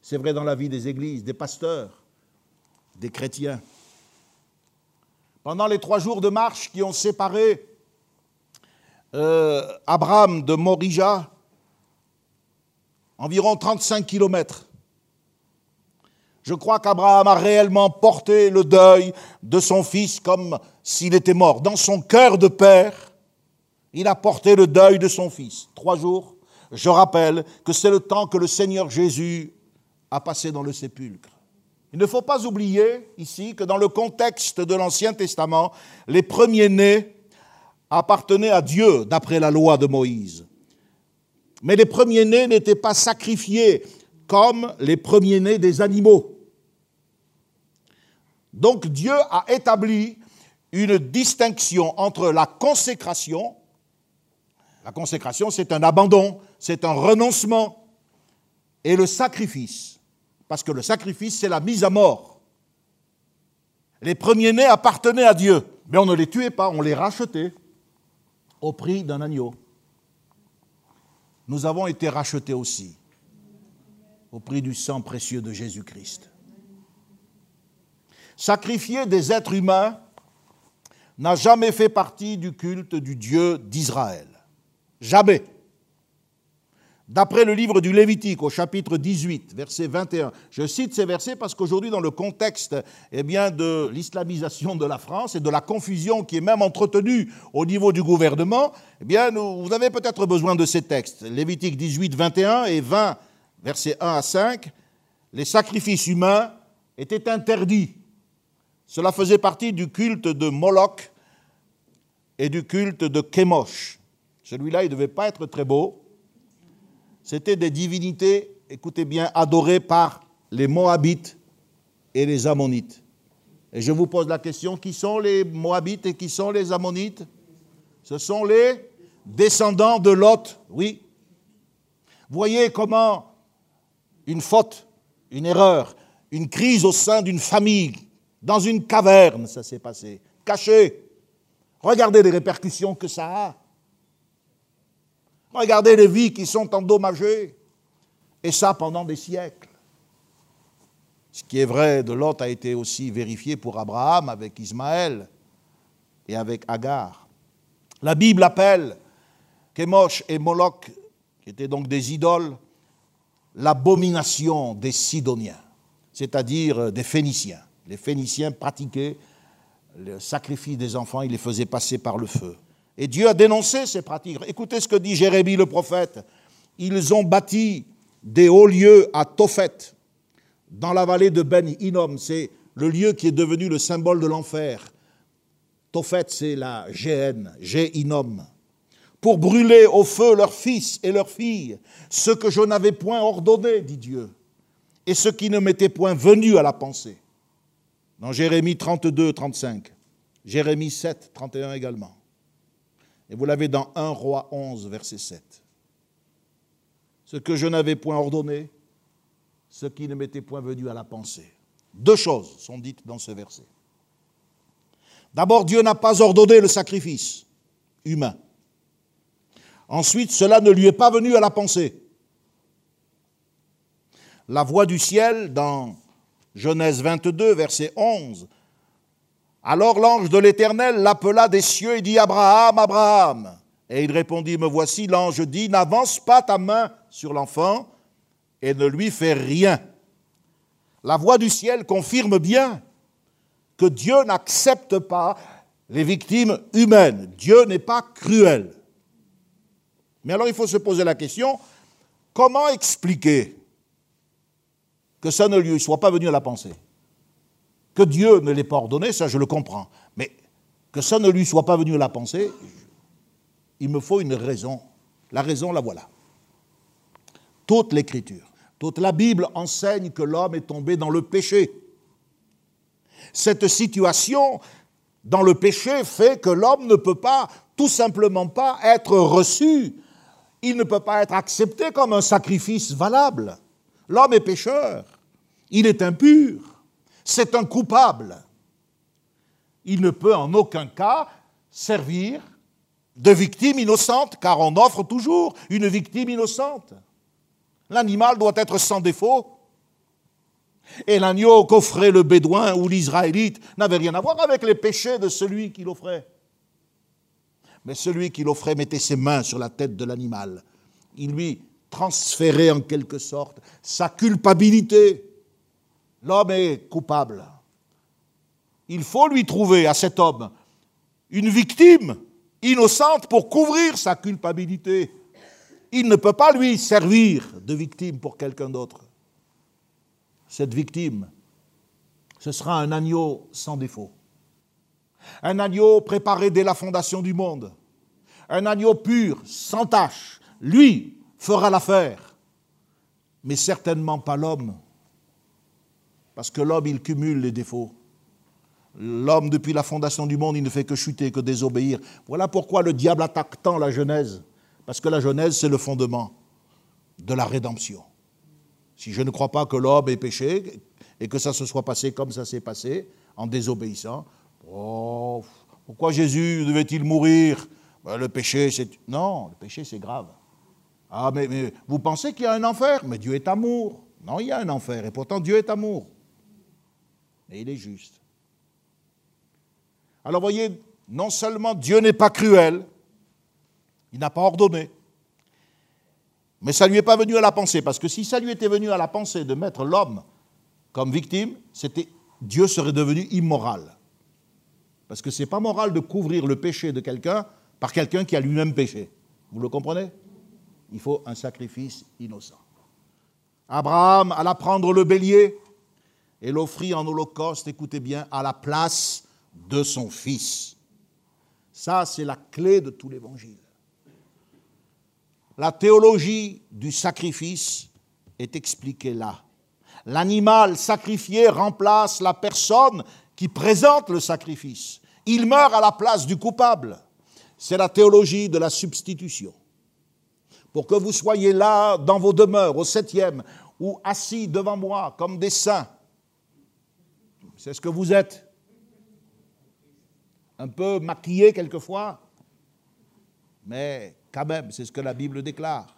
c'est vrai dans la vie des églises, des pasteurs, des chrétiens. Pendant les trois jours de marche qui ont séparé euh, Abraham de Morija, environ 35 kilomètres, je crois qu'Abraham a réellement porté le deuil de son fils comme s'il était mort. Dans son cœur de père, il a porté le deuil de son fils. Trois jours, je rappelle que c'est le temps que le Seigneur Jésus a passé dans le sépulcre. Il ne faut pas oublier ici que dans le contexte de l'Ancien Testament, les premiers-nés appartenaient à Dieu d'après la loi de Moïse. Mais les premiers-nés n'étaient pas sacrifiés comme les premiers-nés des animaux. Donc Dieu a établi une distinction entre la consécration, la consécration c'est un abandon, c'est un renoncement, et le sacrifice. Parce que le sacrifice, c'est la mise à mort. Les premiers-nés appartenaient à Dieu, mais on ne les tuait pas, on les rachetait au prix d'un agneau. Nous avons été rachetés aussi au prix du sang précieux de Jésus-Christ. Sacrifier des êtres humains n'a jamais fait partie du culte du Dieu d'Israël. Jamais. D'après le livre du Lévitique au chapitre 18, verset 21, je cite ces versets parce qu'aujourd'hui, dans le contexte eh de l'islamisation de la France et de la confusion qui est même entretenue au niveau du gouvernement, eh vous avez peut-être besoin de ces textes. Lévitique 18, 21 et 20, versets 1 à 5, les sacrifices humains étaient interdits. Cela faisait partie du culte de Moloch et du culte de Kémosh. Celui-là, il ne devait pas être très beau c'était des divinités, écoutez bien, adorées par les Moabites et les Ammonites. Et je vous pose la question, qui sont les Moabites et qui sont les Ammonites? Ce sont les descendants de Lot, oui. Voyez comment une faute, une erreur, une crise au sein d'une famille, dans une caverne, ça s'est passé, caché. Regardez les répercussions que ça a. Regardez les vies qui sont endommagées. Et ça pendant des siècles. Ce qui est vrai de Lot a été aussi vérifié pour Abraham avec Ismaël et avec Agar. La Bible appelle Kémosh et Moloch, qui étaient donc des idoles, l'abomination des Sidoniens, c'est-à-dire des Phéniciens. Les Phéniciens pratiquaient le sacrifice des enfants, ils les faisaient passer par le feu. Et Dieu a dénoncé ces pratiques. Écoutez ce que dit Jérémie le prophète. Ils ont bâti des hauts lieux à Tophet, dans la vallée de Ben Hinnom. C'est le lieu qui est devenu le symbole de l'enfer. Tophet, c'est la GN, G-Hinnom. Pour brûler au feu leurs fils et leurs filles, ce que je n'avais point ordonné, dit Dieu, et ce qui ne m'était point venu à la pensée. Dans Jérémie 32, 35. Jérémie 7, 31 également. Et vous l'avez dans 1 Roi 11, verset 7. Ce que je n'avais point ordonné, ce qui ne m'était point venu à la pensée. Deux choses sont dites dans ce verset. D'abord, Dieu n'a pas ordonné le sacrifice humain. Ensuite, cela ne lui est pas venu à la pensée. La voix du ciel, dans Genèse 22, verset 11, alors l'ange de l'Éternel l'appela des cieux et dit Abraham, Abraham. Et il répondit Me voici. L'ange dit N'avance pas ta main sur l'enfant et ne lui fais rien. La voix du ciel confirme bien que Dieu n'accepte pas les victimes humaines. Dieu n'est pas cruel. Mais alors il faut se poser la question comment expliquer que ça ne lui soit pas venu à la pensée que Dieu ne l'ait pas ordonné, ça je le comprends. Mais que ça ne lui soit pas venu à la pensée, il me faut une raison. La raison, la voilà. Toute l'écriture, toute la Bible enseigne que l'homme est tombé dans le péché. Cette situation dans le péché fait que l'homme ne peut pas, tout simplement pas, être reçu. Il ne peut pas être accepté comme un sacrifice valable. L'homme est pécheur. Il est impur. C'est un coupable. Il ne peut en aucun cas servir de victime innocente, car on offre toujours une victime innocente. L'animal doit être sans défaut. Et l'agneau qu'offrait le bédouin ou l'israélite n'avait rien à voir avec les péchés de celui qui l'offrait. Mais celui qui l'offrait mettait ses mains sur la tête de l'animal. Il lui transférait en quelque sorte sa culpabilité. L'homme est coupable. Il faut lui trouver à cet homme une victime innocente pour couvrir sa culpabilité. Il ne peut pas lui servir de victime pour quelqu'un d'autre. Cette victime, ce sera un agneau sans défaut. Un agneau préparé dès la fondation du monde. Un agneau pur, sans tache. Lui fera l'affaire. Mais certainement pas l'homme. Parce que l'homme, il cumule les défauts. L'homme, depuis la fondation du monde, il ne fait que chuter, que désobéir. Voilà pourquoi le diable attaque tant la Genèse. Parce que la Genèse, c'est le fondement de la rédemption. Si je ne crois pas que l'homme ait péché et que ça se soit passé comme ça s'est passé, en désobéissant, oh, pourquoi Jésus devait-il mourir? Ben, Le péché, c'est. Non, le péché, c'est grave. Ah, mais, vous pensez qu'il y a un enfer? Mais Dieu est amour. Non, il y a un enfer, et pourtant Dieu est amour. Et il est juste. Alors voyez, non seulement Dieu n'est pas cruel, il n'a pas ordonné, mais ça ne lui est pas venu à la pensée, parce que si ça lui était venu à la pensée de mettre l'homme comme victime, c'était Dieu serait devenu immoral. Parce que ce n'est pas moral de couvrir le péché de quelqu'un par quelqu'un qui a lui-même péché. Vous le comprenez? Il faut un sacrifice innocent. Abraham alla prendre le bélier et l'offrit en holocauste, écoutez bien, à la place de son Fils. Ça, c'est la clé de tout l'Évangile. La théologie du sacrifice est expliquée là. L'animal sacrifié remplace la personne qui présente le sacrifice. Il meurt à la place du coupable. C'est la théologie de la substitution. Pour que vous soyez là dans vos demeures, au septième, ou assis devant moi comme des saints, c'est ce que vous êtes un peu maquillé quelquefois, mais quand même, c'est ce que la Bible déclare.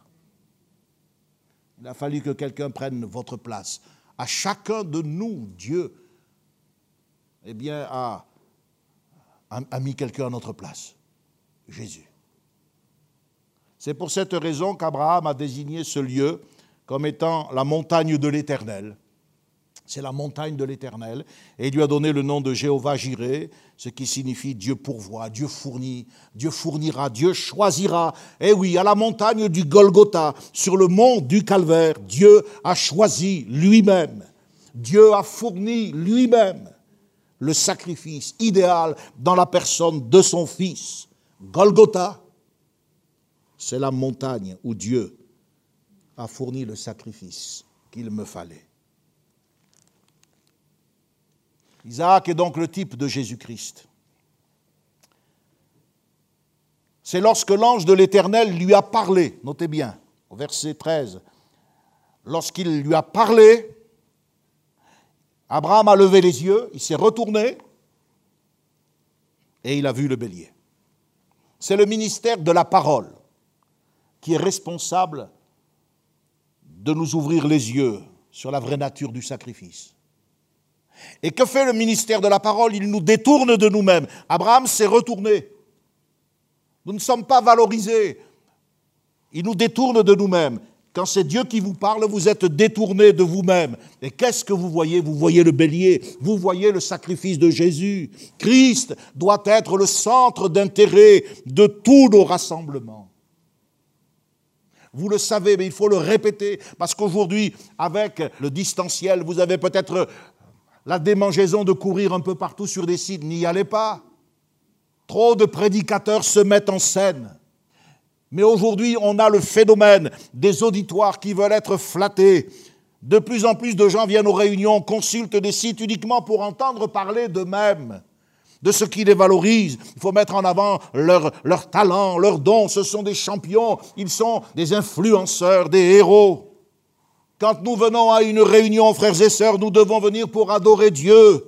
Il a fallu que quelqu'un prenne votre place. À chacun de nous, Dieu, eh bien, a, a mis quelqu'un à notre place. Jésus. C'est pour cette raison qu'Abraham a désigné ce lieu comme étant la montagne de l'Éternel c'est la montagne de l'Éternel. Et il lui a donné le nom de Jéhovah Jiré, ce qui signifie Dieu pourvoit, Dieu fournit, Dieu fournira, Dieu choisira. Et oui, à la montagne du Golgotha, sur le mont du Calvaire, Dieu a choisi lui-même. Dieu a fourni lui-même le sacrifice idéal dans la personne de son Fils. Golgotha, c'est la montagne où Dieu a fourni le sacrifice qu'il me fallait. Isaac est donc le type de Jésus-Christ. C'est lorsque l'ange de l'Éternel lui a parlé, notez bien, au verset 13, lorsqu'il lui a parlé, Abraham a levé les yeux, il s'est retourné et il a vu le bélier. C'est le ministère de la parole qui est responsable de nous ouvrir les yeux sur la vraie nature du sacrifice. Et que fait le ministère de la parole? Il nous détourne de nous-mêmes. Abraham s'est retourné. Nous ne sommes pas valorisés. Il nous détourne de nous-mêmes. Quand c'est Dieu qui vous parle, vous êtes détourné de vous-même. Et qu'est-ce que vous voyez? Vous voyez le bélier, vous voyez le sacrifice de Jésus. Christ doit être le centre d'intérêt de tous nos rassemblements. Vous le savez, mais il faut le répéter, parce qu'aujourd'hui, avec le distanciel, vous avez peut-être la démangeaison de courir un peu partout sur des sites, n'y allez pas. Trop de prédicateurs se mettent en scène. Mais aujourd'hui, on a le phénomène des auditoires qui veulent être flattés. De plus en plus de gens viennent aux réunions, consultent des sites uniquement pour entendre parler d'eux-mêmes, de ce qui les valorise. Il faut mettre en avant leur, leur talent, leurs dons. Ce sont des champions, ils sont des influenceurs, des héros. Quand nous venons à une réunion, frères et sœurs, nous devons venir pour adorer Dieu,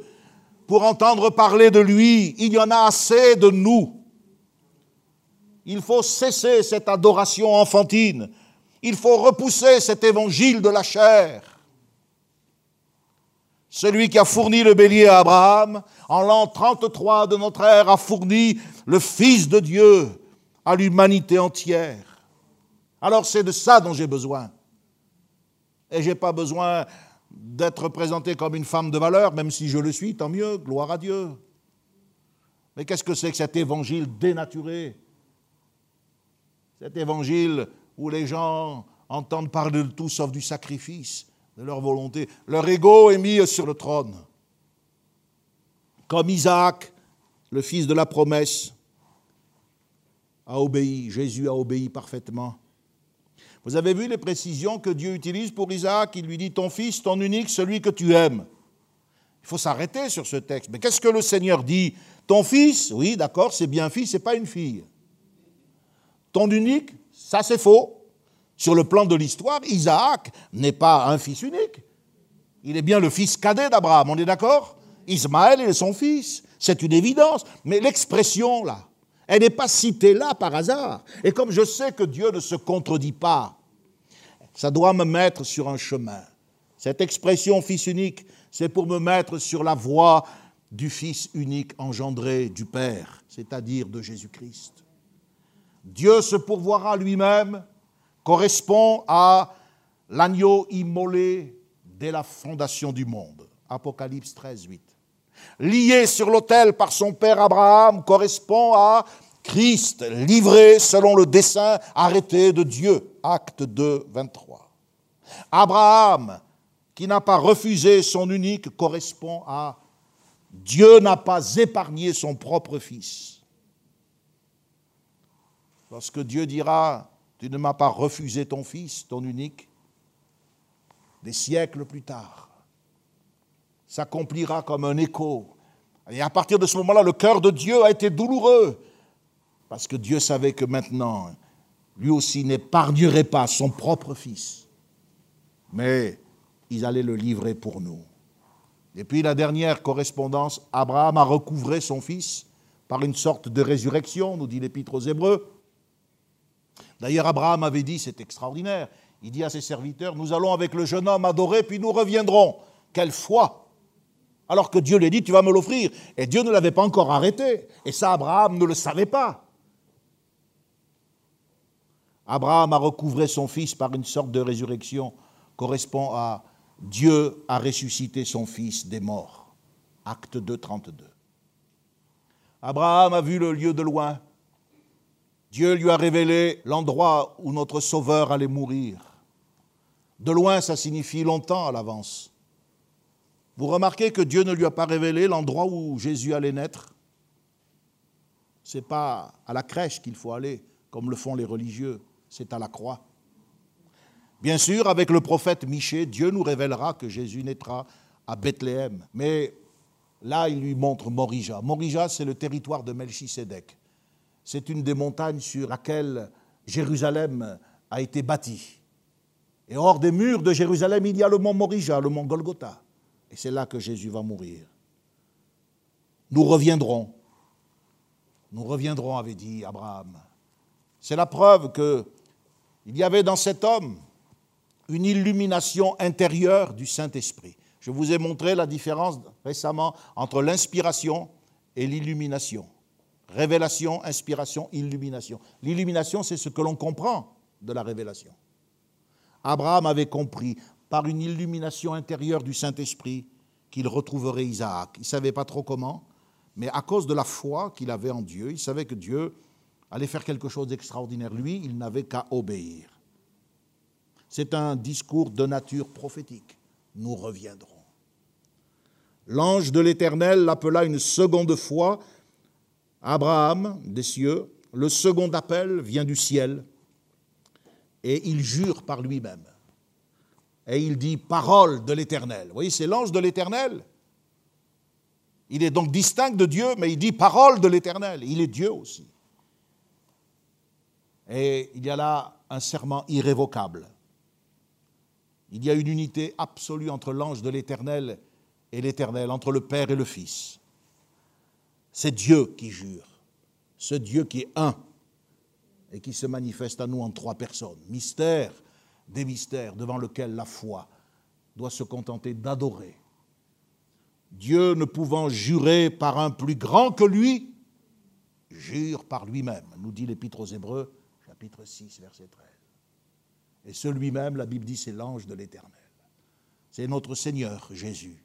pour entendre parler de lui. Il y en a assez de nous. Il faut cesser cette adoration enfantine. Il faut repousser cet évangile de la chair. Celui qui a fourni le bélier à Abraham, en l'an 33 de notre ère, a fourni le Fils de Dieu à l'humanité entière. Alors c'est de ça dont j'ai besoin. Et je n'ai pas besoin d'être présenté comme une femme de valeur, même si je le suis, tant mieux, gloire à Dieu. Mais qu'est-ce que c'est que cet évangile dénaturé? Cet évangile où les gens entendent parler de tout sauf du sacrifice, de leur volonté. Leur ego est mis sur le trône. Comme Isaac, le fils de la promesse, a obéi, Jésus a obéi parfaitement. Vous avez vu les précisions que Dieu utilise pour Isaac? Il lui dit Ton fils, ton unique, celui que tu aimes. Il faut s'arrêter sur ce texte. Mais qu'est-ce que le Seigneur dit Ton fils, oui, d'accord, c'est bien fils, c'est pas une fille. Ton unique, ça c'est faux. Sur le plan de l'histoire, Isaac n'est pas un fils unique. Il est bien le fils cadet d'Abraham, on est d'accord? Ismaël est son fils. C'est une évidence. Mais l'expression, là, elle n'est pas citée là par hasard. Et comme je sais que Dieu ne se contredit pas, ça doit me mettre sur un chemin. Cette expression fils unique, c'est pour me mettre sur la voie du Fils unique engendré du Père, c'est-à-dire de Jésus-Christ. Dieu se pourvoira lui-même correspond à l'agneau immolé dès la fondation du monde. Apocalypse 13, 8 lié sur l'autel par son père Abraham, correspond à Christ, livré selon le dessein arrêté de Dieu. Acte 2, 23. Abraham, qui n'a pas refusé son unique, correspond à Dieu n'a pas épargné son propre fils. Lorsque Dieu dira, tu ne m'as pas refusé ton fils, ton unique, des siècles plus tard, s'accomplira comme un écho. Et à partir de ce moment-là, le cœur de Dieu a été douloureux, parce que Dieu savait que maintenant, lui aussi n'épargnerait pas son propre fils, mais ils allaient le livrer pour nous. Et puis la dernière correspondance, Abraham a recouvré son fils par une sorte de résurrection, nous dit l'Épître aux Hébreux. D'ailleurs, Abraham avait dit, c'est extraordinaire, il dit à ses serviteurs, nous allons avec le jeune homme adorer, puis nous reviendrons. Quelle foi alors que Dieu lui dit, tu vas me l'offrir. Et Dieu ne l'avait pas encore arrêté. Et ça, Abraham ne le savait pas. Abraham a recouvré son fils par une sorte de résurrection, correspond à Dieu a ressuscité son fils des morts. Acte 2, 32. Abraham a vu le lieu de loin. Dieu lui a révélé l'endroit où notre Sauveur allait mourir. De loin, ça signifie longtemps à l'avance. Vous remarquez que Dieu ne lui a pas révélé l'endroit où Jésus allait naître? Ce n'est pas à la crèche qu'il faut aller, comme le font les religieux, c'est à la croix. Bien sûr, avec le prophète Michée, Dieu nous révélera que Jésus naîtra à Bethléem. Mais là, il lui montre Morija. Morija, c'est le territoire de Melchisédek. C'est une des montagnes sur laquelle Jérusalem a été bâtie. Et hors des murs de Jérusalem, il y a le mont Morija, le mont Golgotha. Et c'est là que Jésus va mourir. Nous reviendrons. Nous reviendrons, avait dit Abraham. C'est la preuve qu'il y avait dans cet homme une illumination intérieure du Saint-Esprit. Je vous ai montré la différence récemment entre l'inspiration et l'illumination. Révélation, inspiration, illumination. L'illumination, c'est ce que l'on comprend de la révélation. Abraham avait compris par une illumination intérieure du Saint-Esprit qu'il retrouverait Isaac. Il ne savait pas trop comment, mais à cause de la foi qu'il avait en Dieu, il savait que Dieu allait faire quelque chose d'extraordinaire. Lui, il n'avait qu'à obéir. C'est un discours de nature prophétique. Nous reviendrons. L'ange de l'Éternel l'appela une seconde fois Abraham des cieux. Le second appel vient du ciel. et il jure par lui-même. Et il dit parole de l'Éternel. Vous voyez, c'est l'ange de l'Éternel. Il est donc distinct de Dieu, mais il dit parole de l'Éternel. Il est Dieu aussi. Et il y a là un serment irrévocable. Il y a une unité absolue entre l'ange de l'Éternel et l'Éternel, entre le Père et le Fils. C'est Dieu qui jure, ce Dieu qui est un et qui se manifeste à nous en trois personnes. Mystère des mystères devant lequel la foi doit se contenter d'adorer. Dieu ne pouvant jurer par un plus grand que lui, jure par lui-même, nous dit l'Épître aux Hébreux, chapitre 6, verset 13. Et celui-même, la Bible dit, c'est l'ange de l'Éternel. C'est notre Seigneur Jésus.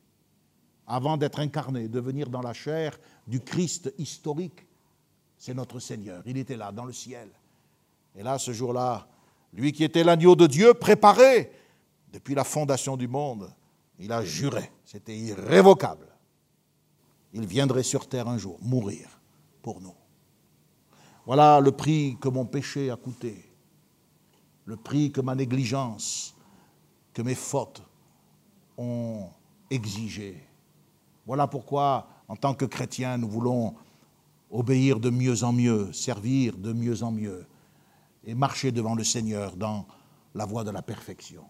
Avant d'être incarné, de venir dans la chair du Christ historique, c'est notre Seigneur. Il était là, dans le ciel. Et là, ce jour-là, lui qui était l'agneau de Dieu, préparé depuis la fondation du monde, il a juré, c'était irrévocable. Il viendrait sur terre un jour, mourir pour nous. Voilà le prix que mon péché a coûté le prix que ma négligence, que mes fautes ont exigé. Voilà pourquoi, en tant que chrétiens, nous voulons obéir de mieux en mieux, servir de mieux en mieux et marcher devant le Seigneur dans la voie de la perfection.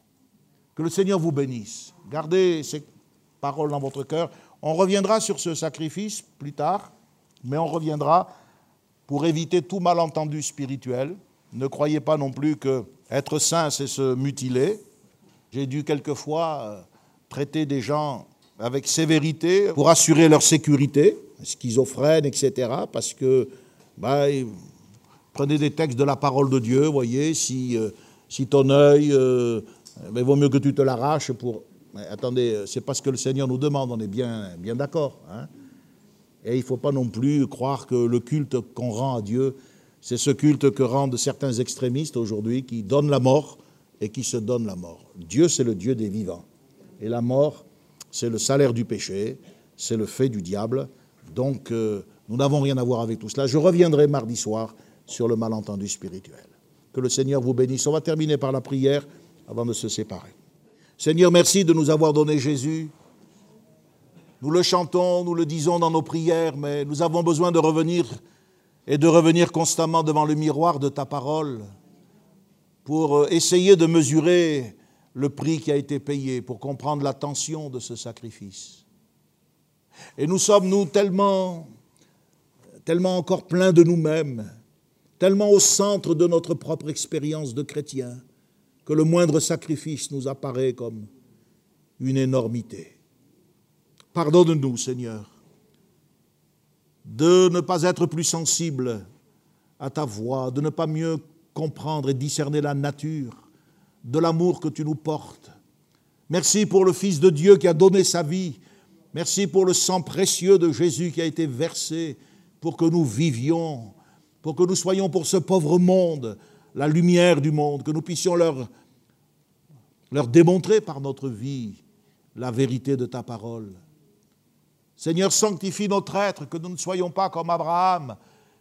Que le Seigneur vous bénisse. Gardez ces paroles dans votre cœur. On reviendra sur ce sacrifice plus tard, mais on reviendra pour éviter tout malentendu spirituel. Ne croyez pas non plus que être saint, c'est se mutiler. J'ai dû quelquefois euh, traiter des gens avec sévérité pour assurer leur sécurité, schizophrène, etc., parce que bah, prenez des textes de la parole de Dieu, voyez, si, euh, si ton œil, il euh, ben, vaut mieux que tu te l'arraches pour... attendez, c'est pas ce que le Seigneur nous demande, on est bien, bien d'accord. Hein. Et il ne faut pas non plus croire que le culte qu'on rend à Dieu, c'est ce culte que rendent certains extrémistes aujourd'hui qui donnent la mort et qui se donnent la mort. Dieu, c'est le Dieu des vivants. Et la mort, c'est le salaire du péché, c'est le fait du diable. Donc, euh, nous n'avons rien à voir avec tout cela. Je reviendrai mardi soir sur le malentendu spirituel. Que le Seigneur vous bénisse. On va terminer par la prière avant de se séparer. Seigneur, merci de nous avoir donné Jésus. Nous le chantons, nous le disons dans nos prières, mais nous avons besoin de revenir et de revenir constamment devant le miroir de ta parole pour euh, essayer de mesurer le prix qui a été payé, pour comprendre la tension de ce sacrifice. Et nous sommes, nous, tellement, tellement encore pleins de nous-mêmes, tellement au centre de notre propre expérience de chrétien, que le moindre sacrifice nous apparaît comme une énormité. Pardonne-nous, Seigneur, de ne pas être plus sensible à ta voix, de ne pas mieux comprendre et discerner la nature de l'amour que tu nous portes. Merci pour le Fils de Dieu qui a donné sa vie. Merci pour le sang précieux de Jésus qui a été versé pour que nous vivions, pour que nous soyons pour ce pauvre monde la lumière du monde, que nous puissions leur, leur démontrer par notre vie la vérité de ta parole. Seigneur, sanctifie notre être, que nous ne soyons pas comme Abraham,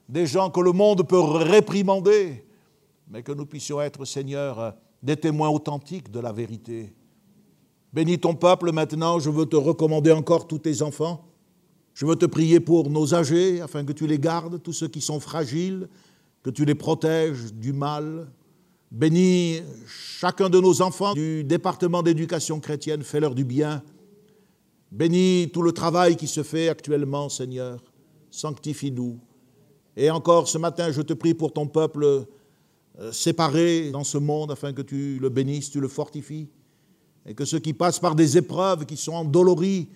des gens que le monde peut réprimander, mais que nous puissions être, Seigneur, des témoins authentiques de la vérité. Bénis ton peuple maintenant, je veux te recommander encore tous tes enfants. Je veux te prier pour nos âgés, afin que tu les gardes, tous ceux qui sont fragiles, que tu les protèges du mal. Bénis chacun de nos enfants du département d'éducation chrétienne, fais-leur du bien. Bénis tout le travail qui se fait actuellement, Seigneur. Sanctifie-nous. Et encore ce matin, je te prie pour ton peuple séparé dans ce monde afin que tu le bénisses, tu le fortifies. Et que ceux qui passent par des épreuves, qui sont endoloris,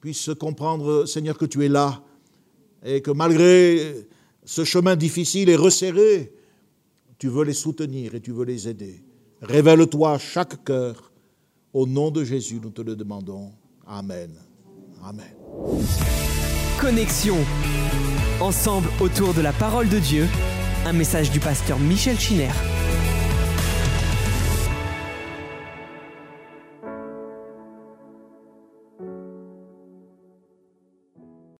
puissent comprendre, Seigneur, que tu es là. Et que malgré ce chemin difficile et resserré, tu veux les soutenir et tu veux les aider. Révèle-toi chaque cœur. Au nom de Jésus, nous te le demandons. Amen. Amen. Connexion. Ensemble autour de la parole de Dieu. Un message du pasteur Michel Chiner.